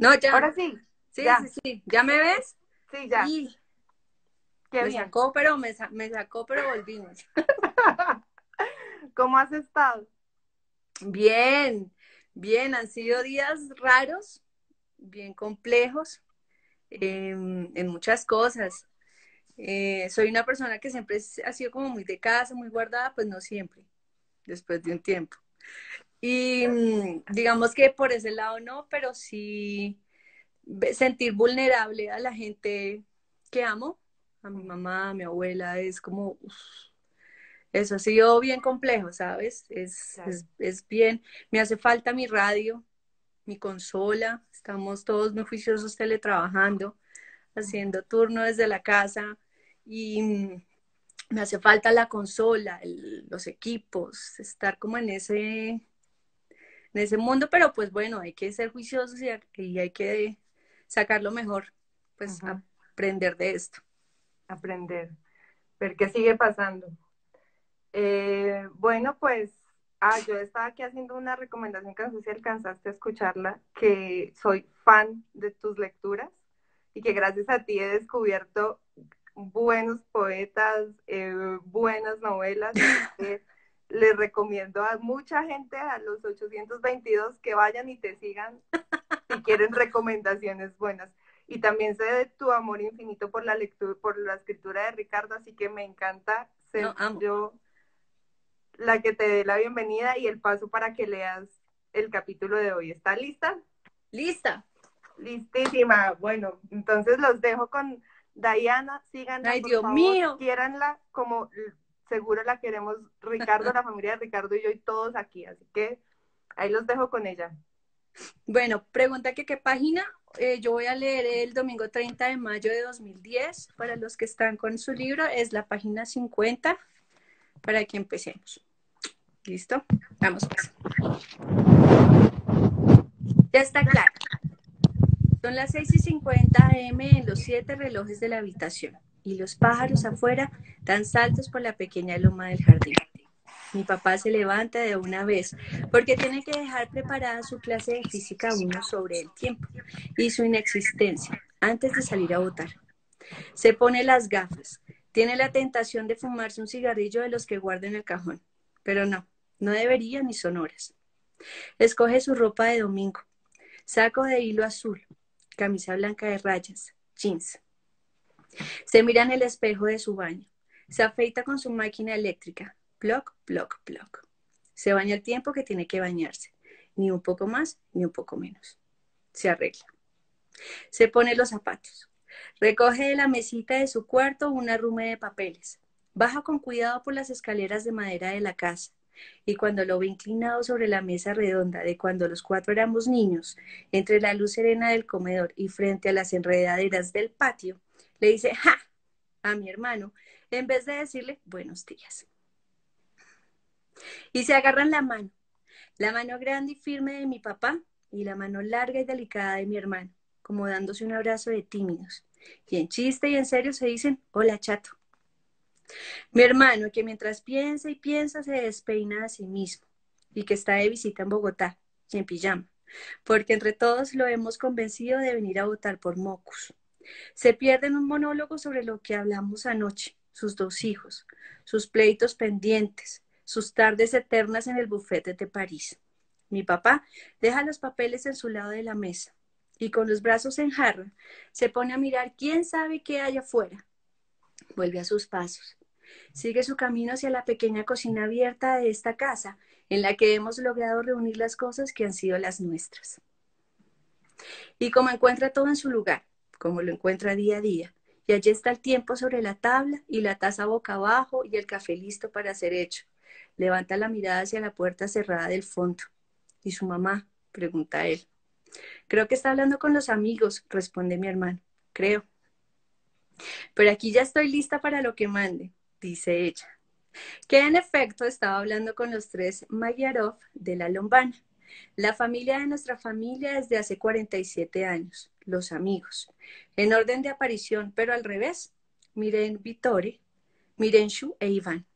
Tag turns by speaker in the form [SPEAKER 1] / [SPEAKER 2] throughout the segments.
[SPEAKER 1] No, ya.
[SPEAKER 2] Ahora sí.
[SPEAKER 1] Sí,
[SPEAKER 2] ya.
[SPEAKER 1] sí, sí. ¿Ya me ves?
[SPEAKER 2] Sí, ya.
[SPEAKER 1] Y
[SPEAKER 2] Qué
[SPEAKER 1] me
[SPEAKER 2] bien.
[SPEAKER 1] sacó, pero me, sa- me sacó, pero volvimos.
[SPEAKER 2] ¿Cómo has estado?
[SPEAKER 1] Bien, bien, han sido días raros, bien complejos, em, en muchas cosas. Eh, soy una persona que siempre ha sido como muy de casa, muy guardada, pues no siempre, después de un tiempo. Y mm, digamos que por ese lado no, pero sí sentir vulnerable a la gente que amo, a mi mamá, a mi abuela, es como, uf, eso ha sido bien complejo, ¿sabes? Es,
[SPEAKER 2] Claro.
[SPEAKER 1] es, es bien, me hace falta mi radio, mi consola, estamos todos muy juiciosos teletrabajando, haciendo turno desde la casa y mm, me hace falta la consola, el- los equipos, estar como en ese, en ese mundo, pero pues bueno, hay que ser juiciosos y, y hay que sacar lo mejor, pues aprender de esto.
[SPEAKER 2] Aprender. Ver qué sigue pasando. Eh, bueno, pues, ah, yo estaba aquí haciendo una recomendación que no sé si alcanzaste a escucharla, que soy fan de tus lecturas y que gracias a ti he descubierto buenos poetas, eh, buenas novelas. les recomiendo a mucha gente, a los 822, que vayan y te sigan si quieren recomendaciones buenas. Y también sé de tu amor infinito por la lectura, por la escritura de Ricardo, así que me encanta ser
[SPEAKER 1] No,
[SPEAKER 2] yo la que te dé la bienvenida y el paso para que leas el capítulo de hoy. ¿Está lista?
[SPEAKER 1] Lista.
[SPEAKER 2] Listísima. Bueno, entonces los dejo con Diana. Síganla,
[SPEAKER 1] Ay,
[SPEAKER 2] por
[SPEAKER 1] Dios
[SPEAKER 2] favor.
[SPEAKER 1] mío.
[SPEAKER 2] Quiéranla como seguro la queremos Ricardo, la familia de Ricardo y yo y todos aquí. Así que ahí los dejo con ella.
[SPEAKER 1] Bueno, pregunta que qué página. Eh, yo voy a leer el domingo 30 de mayo de 2010. Para los que están con su libro, es la página 50 para que empecemos. ¿Listo? Vamos pues. Ya está claro. Son las 6 y 50 am en los siete relojes de la habitación y los pájaros afuera dan saltos por la pequeña loma del jardín. Mi papá se levanta de una vez porque tiene que dejar preparada su clase de física 1 sobre el tiempo y su inexistencia antes de salir a votar. Se pone las gafas. Tiene la tentación de fumarse un cigarrillo de los que guarda en el cajón, pero no, no debería ni son horas. Escoge su ropa de domingo, saco de hilo azul, camisa blanca de rayas, jeans. Se mira en el espejo de su baño, se afeita con su máquina eléctrica, Bloc, bloc, bloc. Se baña el tiempo que tiene que bañarse. Ni un poco más, ni un poco menos. Se arregla. Se pone los zapatos. Recoge de la mesita de su cuarto una rume de papeles. Baja con cuidado por las escaleras de madera de la casa. Y cuando lo ve inclinado sobre la mesa redonda de cuando los cuatro éramos niños, entre la luz serena del comedor y frente a las enredaderas del patio, le dice ¡ja! a mi hermano, en vez de decirle buenos días y se agarran la mano, la mano grande y firme de mi papá y la mano larga y delicada de mi hermano, como dándose un abrazo de tímidos. Y en chiste y en serio se dicen, hola chato. Mi hermano, que mientras piensa y piensa se despeina a sí mismo y que está de visita en Bogotá, y en pijama, porque entre todos lo hemos convencido de venir a votar por Mocus. Se pierde en un monólogo sobre lo que hablamos anoche, sus dos hijos, sus pleitos pendientes, sus tardes eternas en el bufete de París. Mi papá deja los papeles en su lado de la mesa y con los brazos en jarra se pone a mirar quién sabe qué hay afuera. Vuelve a sus pasos. Sigue su camino hacia la pequeña cocina abierta de esta casa en la que hemos logrado reunir las cosas que han sido las nuestras. Y como encuentra todo en su lugar, como lo encuentra día a día, y allí está el tiempo sobre la tabla y la taza boca abajo y el café listo para ser hecho. Levanta la mirada hacia la puerta cerrada del fondo. ¿Y su mamá? pregunta él. Creo que está hablando con los amigos, responde mi hermano. Creo. Pero aquí ya estoy lista para lo que mande, dice ella. Que en efecto estaba hablando con los tres Magyarov de la Lombana, la familia de nuestra familia desde hace 47 años, los amigos, en orden de aparición, pero al revés. Miren Vitore, Mirenshu e Iván.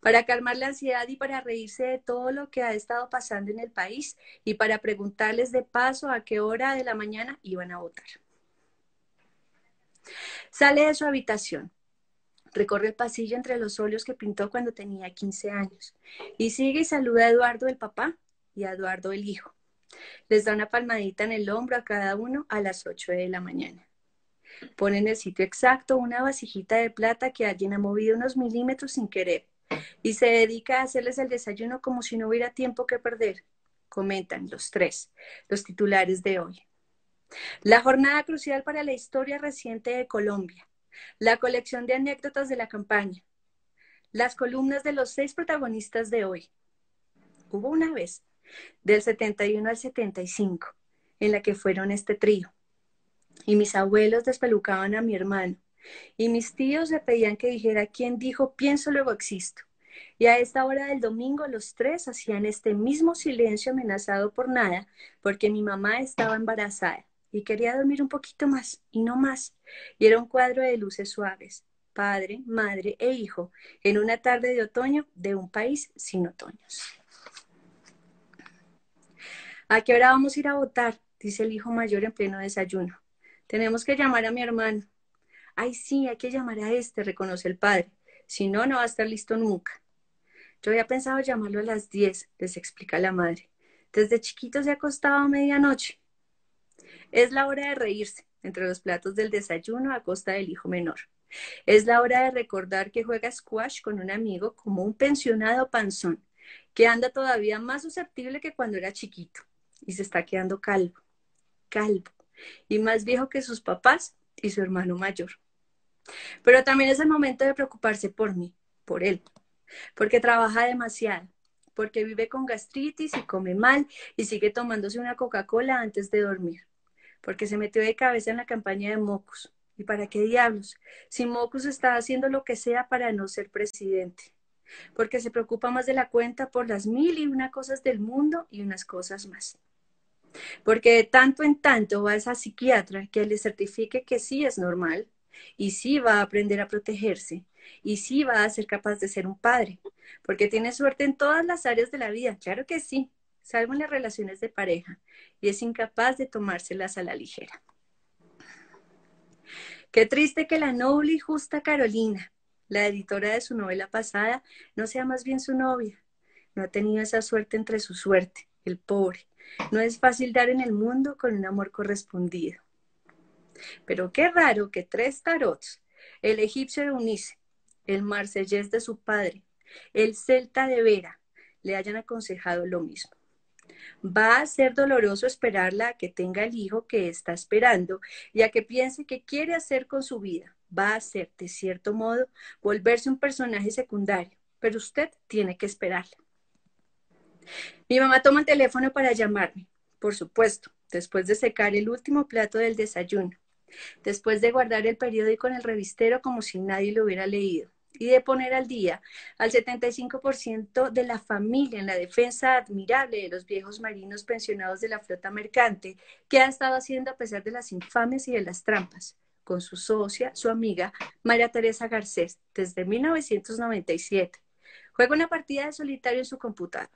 [SPEAKER 1] para calmar la ansiedad y para reírse de todo lo que ha estado pasando en el país y para preguntarles de paso a qué hora de la mañana iban a votar. Sale de su habitación, recorre el pasillo entre los óleos que pintó cuando tenía 15 años y sigue y saluda a Eduardo el papá y a Eduardo el hijo. Les da una palmadita en el hombro a cada uno a las 8 de la mañana. Pone en el sitio exacto una vasijita de plata que alguien ha movido unos milímetros sin querer y se dedica a hacerles el desayuno como si no hubiera tiempo que perder, comentan los tres, los titulares de hoy. La jornada crucial para la historia reciente de Colombia, la colección de anécdotas de la campaña, las columnas de los seis protagonistas de hoy. Hubo una vez, del 71 al 75, en la que fueron este trío. Y mis abuelos despelucaban a mi hermano. Y mis tíos le pedían que dijera quién dijo pienso luego existo. Y a esta hora del domingo los tres hacían este mismo silencio amenazado por nada, porque mi mamá estaba embarazada y quería dormir un poquito más y no más. Y era un cuadro de luces suaves, padre, madre e hijo, en una tarde de otoño de un país sin otoños. ¿A qué hora vamos a ir a votar? dice el hijo mayor en pleno desayuno. Tenemos que llamar a mi hermano. Ay, sí, hay que llamar a este, reconoce el padre. Si no, no va a estar listo nunca. Yo había pensado llamarlo a las diez, les explica la madre. Desde chiquito se ha acostado a medianoche. Es la hora de reírse entre los platos del desayuno a costa del hijo menor. Es la hora de recordar que juega squash con un amigo como un pensionado panzón, que anda todavía más susceptible que cuando era chiquito y se está quedando calvo, calvo, y más viejo que sus papás y su hermano mayor. Pero también es el momento de preocuparse por mí, por él, porque trabaja demasiado, porque vive con gastritis y come mal y sigue tomándose una Coca-Cola antes de dormir porque se metió de cabeza en la campaña de Mocus. ¿Y para qué diablos? Si Mocus está haciendo lo que sea para no ser presidente. Porque se preocupa más de la cuenta por las mil y una cosas del mundo y unas cosas más. Porque de tanto en tanto va esa psiquiatra que le certifique que sí es normal y sí va a aprender a protegerse y sí va a ser capaz de ser un padre. Porque tiene suerte en todas las áreas de la vida, claro que sí, salvo en las relaciones de pareja y es incapaz de tomárselas a la ligera. Qué triste que la noble y justa Carolina, la editora de su novela pasada, no sea más bien su novia. No ha tenido esa suerte entre su suerte, el pobre. No es fácil dar en el mundo con un amor correspondido. Pero qué raro que tres tarots, el egipcio de Unice, el marsellés de su padre, el celta de Vera, le hayan aconsejado lo mismo. Va a ser doloroso esperarla a que tenga el hijo que está esperando y a que piense qué quiere hacer con su vida. Va a ser, de cierto modo, volverse un personaje secundario, pero usted tiene que esperarla. Mi mamá toma el teléfono para llamarme, por supuesto, después de secar el último plato del desayuno, después de guardar el periódico en el revistero como si nadie lo hubiera leído y de poner al día al 75% de la familia en la defensa admirable de los viejos marinos pensionados de la flota mercante que ha estado haciendo a pesar de las infames y de las trampas, con su socia, su amiga María Teresa Garcés, desde 1997. Juega una partida de solitario en su computador.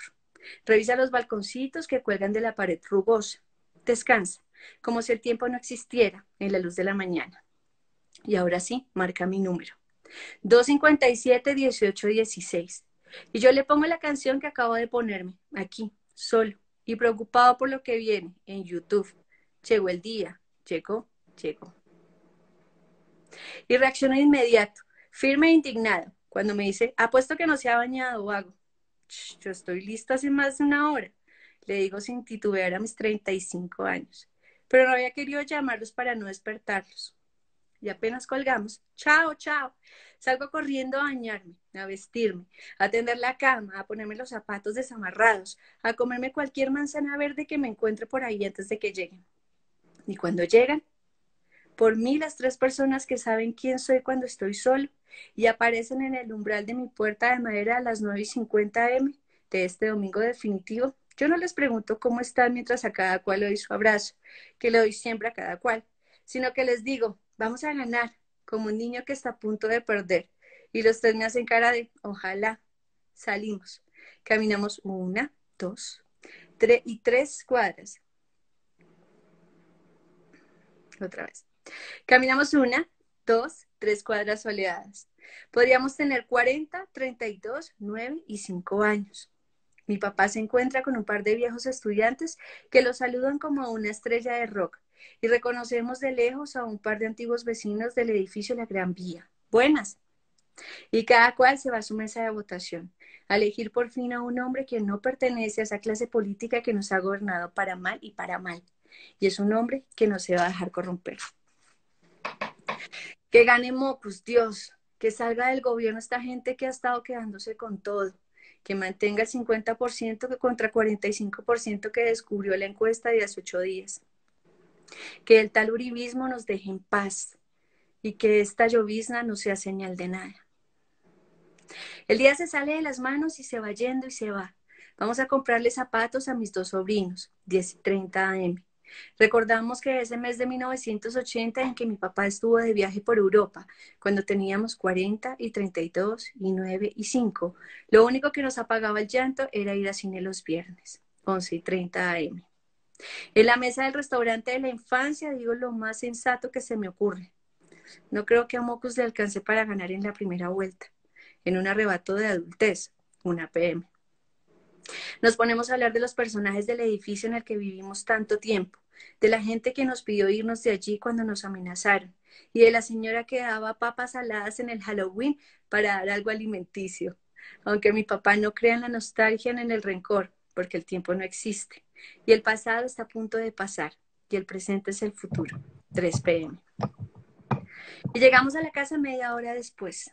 [SPEAKER 1] Revisa los balconcitos que cuelgan de la pared rugosa. Descansa, como si el tiempo no existiera en la luz de la mañana. Y ahora sí, marca mi número. 257 18 16. Y yo le pongo la canción que acabo de ponerme, aquí, solo, y preocupado por lo que viene en YouTube. Llegó el día, llegó, llegó. Y reacciono de inmediato, firme e indignado, cuando me dice, apuesto que no se ha bañado o hago. Yo estoy lista hace más de una hora, le digo sin titubear a mis 35 años, pero no había querido llamarlos para no despertarlos y apenas colgamos, chao, chao. Salgo corriendo a bañarme, a vestirme, a tender la cama, a ponerme los zapatos desamarrados, a comerme cualquier manzana verde que me encuentre por ahí antes de que lleguen. Y cuando llegan, por mí las tres personas que saben quién soy cuando estoy solo y aparecen en el umbral de mi puerta de madera a las 9 y 50 m de este domingo definitivo, yo no les pregunto cómo están mientras a cada cual le doy su abrazo, que le doy siempre a cada cual, sino que les digo, Vamos a ganar, como un niño que está a punto de perder. Y los tres me hacen cara de, ojalá, salimos. Caminamos una, dos, tres y tres cuadras. Otra vez. Caminamos una, dos, tres cuadras soleadas. Podríamos tener 40, 32, 9 y 5 años. Mi papá se encuentra con un par de viejos estudiantes que lo saludan como una estrella de rock y reconocemos de lejos a un par de antiguos vecinos del edificio La Gran Vía. Buenas. Y cada cual se va a su mesa de votación, a elegir por fin a un hombre que no pertenece a esa clase política que nos ha gobernado para mal y para mal. Y es un hombre que no se va a dejar corromper. Que gane Mocus, Dios, que salga del gobierno esta gente que ha estado quedándose con todo, que mantenga el 50% contra 45% que descubrió la encuesta de hace ocho días. Que el tal uribismo nos deje en paz y que esta llovizna no sea señal de nada. El día se sale de las manos y se va yendo y se va. Vamos a comprarle zapatos a mis dos sobrinos, 10 y 30 AM. Recordamos que ese mes de 1980 en que mi papá estuvo de viaje por Europa, cuando teníamos 40 y 32 y 9 y 5, lo único que nos apagaba el llanto era ir a cine los viernes, 11 y 30 AM. En la mesa del restaurante de la infancia digo lo más sensato que se me ocurre. No creo que a Mocus le alcance para ganar en la primera vuelta, en un arrebato de adultez, una PM. Nos ponemos a hablar de los personajes del edificio en el que vivimos tanto tiempo, de la gente que nos pidió irnos de allí cuando nos amenazaron, y de la señora que daba papas saladas en el Halloween para dar algo alimenticio. Aunque mi papá no crea en la nostalgia ni en el rencor, porque el tiempo no existe, y el pasado está a punto de pasar, y el presente es el futuro. 3 pm. Y llegamos a la casa media hora después.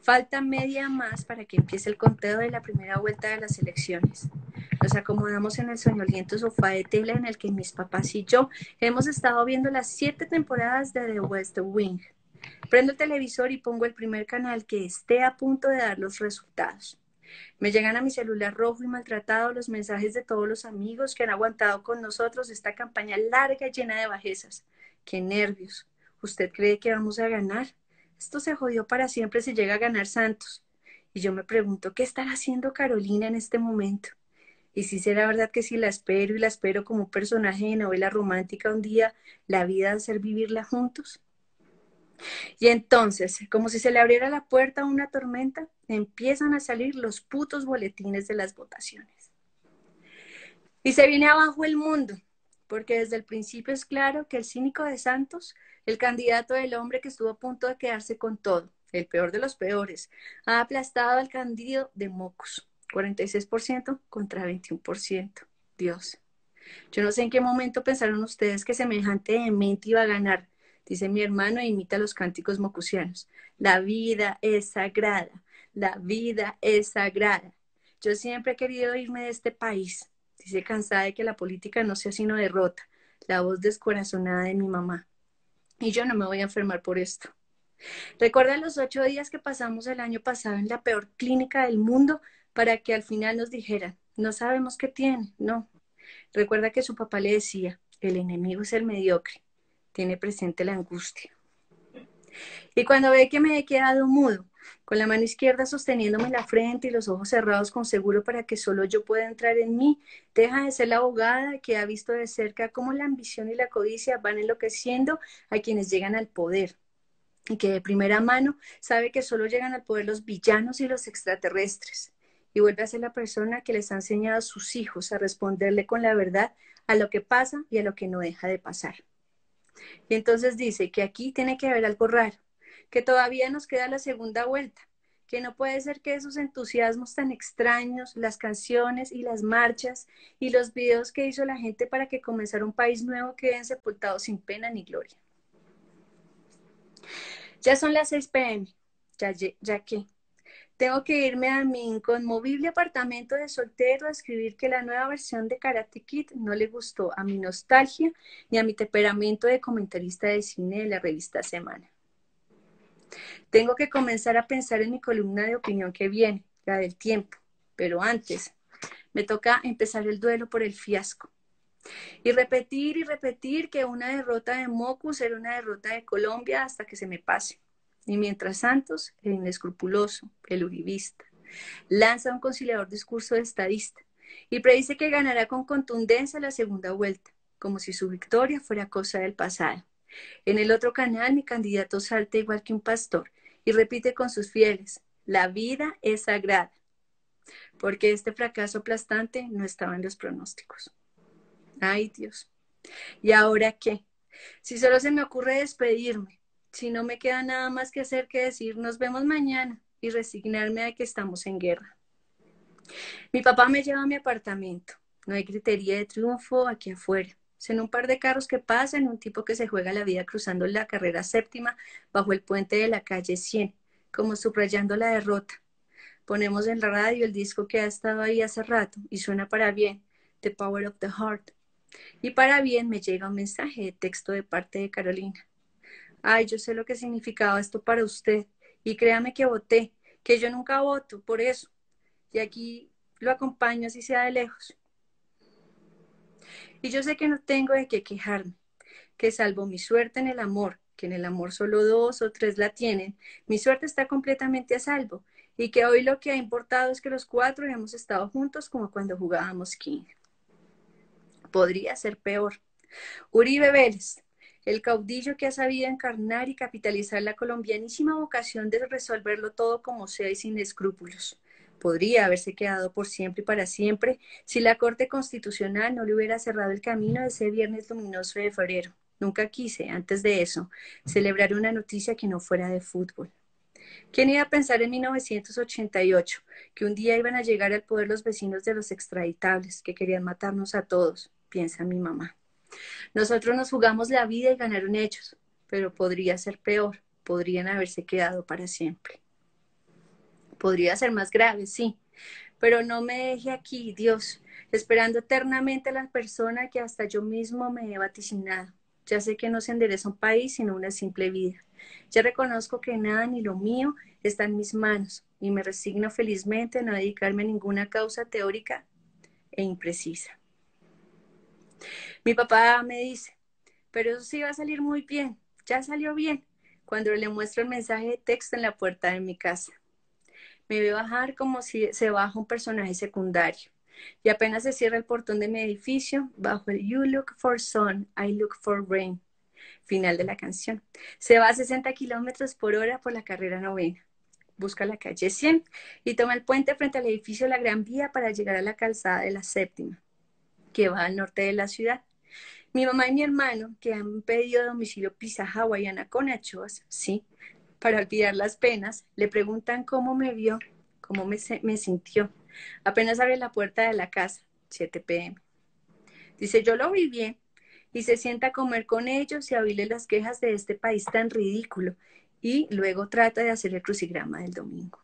[SPEAKER 1] Falta media más para que empiece el conteo de la primera vuelta de las elecciones. Nos acomodamos en el soñoliento sofá de tela en el que mis papás y yo hemos estado viendo las siete temporadas de The West Wing. Prendo el televisor y pongo el primer canal que esté a punto de dar los resultados. Me llegan a mi celular rojo y maltratado los mensajes de todos los amigos que han aguantado con nosotros esta campaña larga y llena de bajezas. ¡Qué nervios! ¿Usted cree que vamos a ganar? Esto se jodió para siempre si llega a ganar Santos. Y yo me pregunto, ¿qué estará haciendo Carolina en este momento? Y si será verdad que si la espero y la espero como un personaje de novela romántica un día, la vida va a ser vivirla juntos. Y entonces, como si se le abriera la puerta a una tormenta, empiezan a salir los putos boletines de las votaciones. Y se viene abajo el mundo, porque desde el principio es claro que el cínico de Santos el candidato del hombre que estuvo a punto de quedarse con todo, el peor de los peores, ha aplastado al candidato de Mocos, 46% contra 21%. Dios. Yo no sé en qué momento pensaron ustedes que semejante demente iba a ganar, dice mi hermano e imita los cánticos mocusianos. La vida es sagrada, la vida es sagrada. Yo siempre he querido irme de este país, dice cansada de que la política no sea sino derrota, la voz descorazonada de mi mamá y yo no me voy a enfermar por esto. Recuerda los ocho días que pasamos el año pasado en la peor clínica del mundo para que al final nos dijeran, no sabemos qué tiene, no. Recuerda que su papá le decía, el enemigo es el mediocre, tiene presente la angustia. Y cuando ve que me he quedado mudo, con la mano izquierda sosteniéndome la frente y los ojos cerrados con seguro para que solo yo pueda entrar en mí. Deja de ser la abogada que ha visto de cerca cómo la ambición y la codicia van enloqueciendo a quienes llegan al poder y que de primera mano sabe que solo llegan al poder los villanos y los extraterrestres. Y vuelve a ser la persona que les ha enseñado a sus hijos a responderle con la verdad a lo que pasa y a lo que no deja de pasar. Y entonces dice que aquí tiene que haber algo raro, que todavía nos queda la segunda vuelta, que no puede ser que esos entusiasmos tan extraños, las canciones y las marchas y los videos que hizo la gente para que comenzara un país nuevo queden sepultados sin pena ni gloria. Ya son las 6 pm, ya, que tengo que irme a mi inconmovible apartamento de soltero a escribir que la nueva versión de Karate Kid no le gustó a mi nostalgia ni a mi temperamento de comentarista de cine de la revista Semana. Tengo que comenzar a pensar en mi columna de opinión que viene, la del tiempo, pero antes me toca empezar el duelo por el fiasco. Y repetir y repetir que una derrota de Mocus era una derrota de Colombia hasta que se me pase. Y mientras Santos, el inescrupuloso, el uribista, lanza un conciliador discurso de estadista y predice que ganará con contundencia la segunda vuelta, como si su victoria fuera cosa del pasado. En el otro canal, mi candidato salta igual que un pastor y repite con sus fieles, la vida es sagrada, porque este fracaso aplastante no estaba en los pronósticos. Ay Dios, ¿y ahora qué? Si solo se me ocurre despedirme, si no me queda nada más que hacer que decir nos vemos mañana y resignarme a que estamos en guerra. Mi papá me lleva a mi apartamento. No hay criterio de triunfo aquí afuera. En un par de carros que pasan, un tipo que se juega la vida cruzando la carrera séptima bajo el puente de la calle 100, como subrayando la derrota. Ponemos en la radio el disco que ha estado ahí hace rato y suena para bien, The Power of the Heart. Y para bien me llega un mensaje de texto de parte de Carolina. Ay, yo sé lo que significaba esto para usted y créame que voté, que yo nunca voto por eso. Y aquí lo acompaño así sea de lejos. Y yo sé que no tengo de qué quejarme, que salvo mi suerte en el amor, que en el amor solo dos o tres la tienen, mi suerte está completamente a salvo y que hoy lo que ha importado es que los cuatro hemos estado juntos como cuando jugábamos King. Podría ser peor. Uribe Vélez, el caudillo que ha sabido encarnar y capitalizar la colombianísima vocación de resolverlo todo como sea y sin escrúpulos podría haberse quedado por siempre y para siempre si la Corte Constitucional no le hubiera cerrado el camino de ese viernes luminoso de febrero. Nunca quise, antes de eso, celebrar una noticia que no fuera de fútbol. ¿Quién iba a pensar en 1988 que un día iban a llegar al poder los vecinos de los extraditables que querían matarnos a todos? Piensa mi mamá. Nosotros nos jugamos la vida y ganaron ellos, pero podría ser peor, podrían haberse quedado para siempre. Podría ser más grave, sí, pero no me deje aquí, Dios, esperando eternamente a la persona que hasta yo mismo me he vaticinado. Ya sé que no se endereza un país sino una simple vida. Ya reconozco que nada ni lo mío está en mis manos y me resigno felizmente a no dedicarme a ninguna causa teórica e imprecisa. Mi papá me dice, pero eso sí va a salir muy bien, ya salió bien, cuando le muestro el mensaje de texto en la puerta de mi casa me ve bajar como si se baja un personaje secundario. Y apenas se cierra el portón de mi edificio, bajo el You look for sun, I look for rain. Final de la canción. Se va a 60 kilómetros por hora por la carrera novena. Busca la calle 100 y toma el puente frente al edificio La Gran Vía para llegar a la calzada de la séptima, que va al norte de la ciudad. Mi mamá y mi hermano, que han pedido domicilio pizza hawaiana con anchoas, sí, para olvidar las penas, le preguntan cómo me vio, cómo me, me sintió. Apenas abre la puerta de la casa, 7 pm. Dice, yo lo vi bien. Y se sienta a comer con ellos y a oírle las quejas de este país tan ridículo. Y luego trata de hacer el crucigrama del domingo.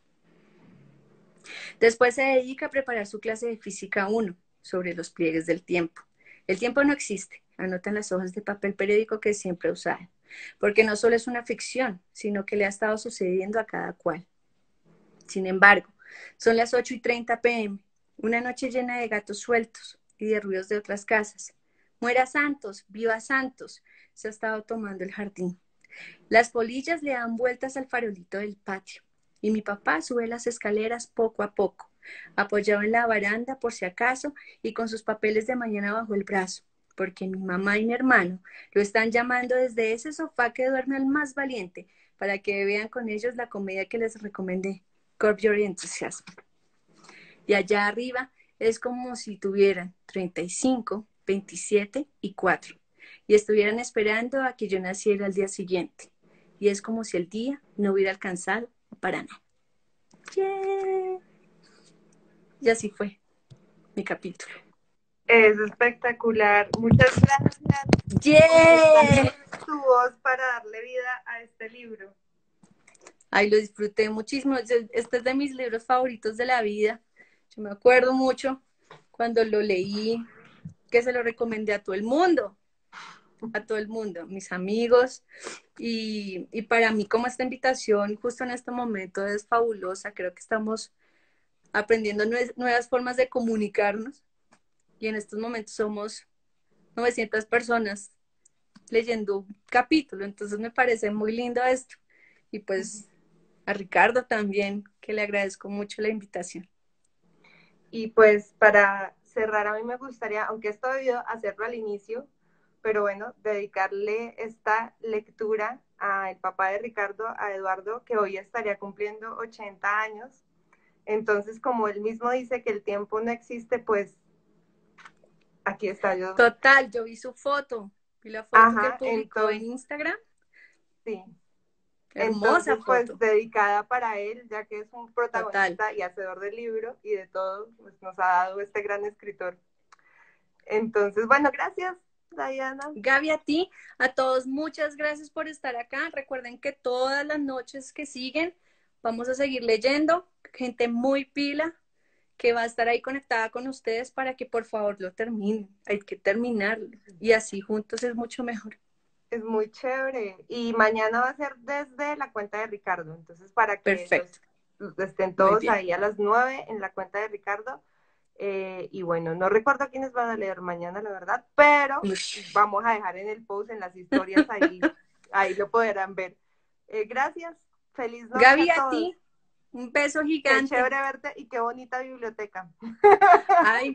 [SPEAKER 1] Después se dedica a preparar su clase de física 1 sobre los pliegues del tiempo. El tiempo no existe, anotan las hojas de papel periódico que siempre usaba porque no solo es una ficción, sino que le ha estado sucediendo a cada cual. Sin embargo, son las 8 y 30 pm, una noche llena de gatos sueltos y de ruidos de otras casas. Muera Santos, viva Santos, se ha estado tomando el jardín. Las polillas le dan vueltas al farolito del patio y mi papá sube las escaleras poco a poco, apoyado en la baranda por si acaso y con sus papeles de mañana bajo el brazo porque mi mamá y mi hermano lo están llamando desde ese sofá que duerme al más valiente para que vean con ellos la comedia que les recomendé, Curb Your Enthusiasm. Y allá arriba es como si tuvieran 35, 27 y 4 y estuvieran esperando a que yo naciera al día siguiente. Y es como si el día no hubiera alcanzado para nada. Y así fue mi capítulo.
[SPEAKER 2] Es espectacular. Muchas gracias.
[SPEAKER 1] Yeah.
[SPEAKER 2] Tu voz para darle vida a este libro.
[SPEAKER 1] Ay, lo disfruté muchísimo. Este es de mis libros favoritos de la vida. Yo me acuerdo mucho cuando lo leí, que se lo recomendé a todo el mundo, a todo el mundo, mis amigos. Y, y para mí, como esta invitación justo en este momento es fabulosa, creo que estamos aprendiendo nuevas formas de comunicarnos y en estos momentos somos 900 personas leyendo un capítulo, entonces me parece muy lindo esto Y pues a Ricardo también, que le agradezco mucho la invitación.
[SPEAKER 2] Y pues para cerrar, a mí me gustaría, aunque esto debido hacerlo al inicio, pero bueno, dedicarle esta lectura al papá de Ricardo, a Eduardo, que hoy estaría cumpliendo 80 años. Entonces, como él mismo dice que el tiempo no existe, pues aquí está yo.
[SPEAKER 1] Total, yo vi su foto, vi la foto que publicó en Instagram.
[SPEAKER 2] Sí. Hermosa entonces, pues dedicada para él, ya que es un protagonista y hacedor del libro y de todo, pues nos ha dado este gran escritor. Entonces, bueno, gracias. Diana.
[SPEAKER 1] Gaby, a ti, a todos, muchas gracias por estar acá. Recuerden que todas las noches que siguen vamos a seguir leyendo, gente muy pila que va a estar ahí conectada con ustedes para que por favor lo terminen. Hay que terminarlo y así juntos es mucho mejor.
[SPEAKER 2] Es muy chévere. Y mañana va a ser desde la cuenta de Ricardo. Entonces, para que estén todos ahí a las nueve en la cuenta de Ricardo eh, y bueno, no recuerdo quiénes van a leer mañana, la verdad, pero vamos a dejar en el post, en las historias, ahí, ahí lo podrán ver. Eh, gracias, feliz noche.
[SPEAKER 1] Gaby, a, ti, un beso gigante.
[SPEAKER 2] Qué chévere verte y qué bonita biblioteca.
[SPEAKER 1] Ay,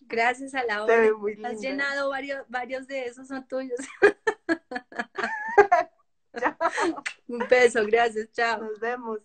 [SPEAKER 1] gracias a la hora. Has llenado varios, varios de esos, son tuyos. un beso, gracias, chao.
[SPEAKER 2] Nos vemos.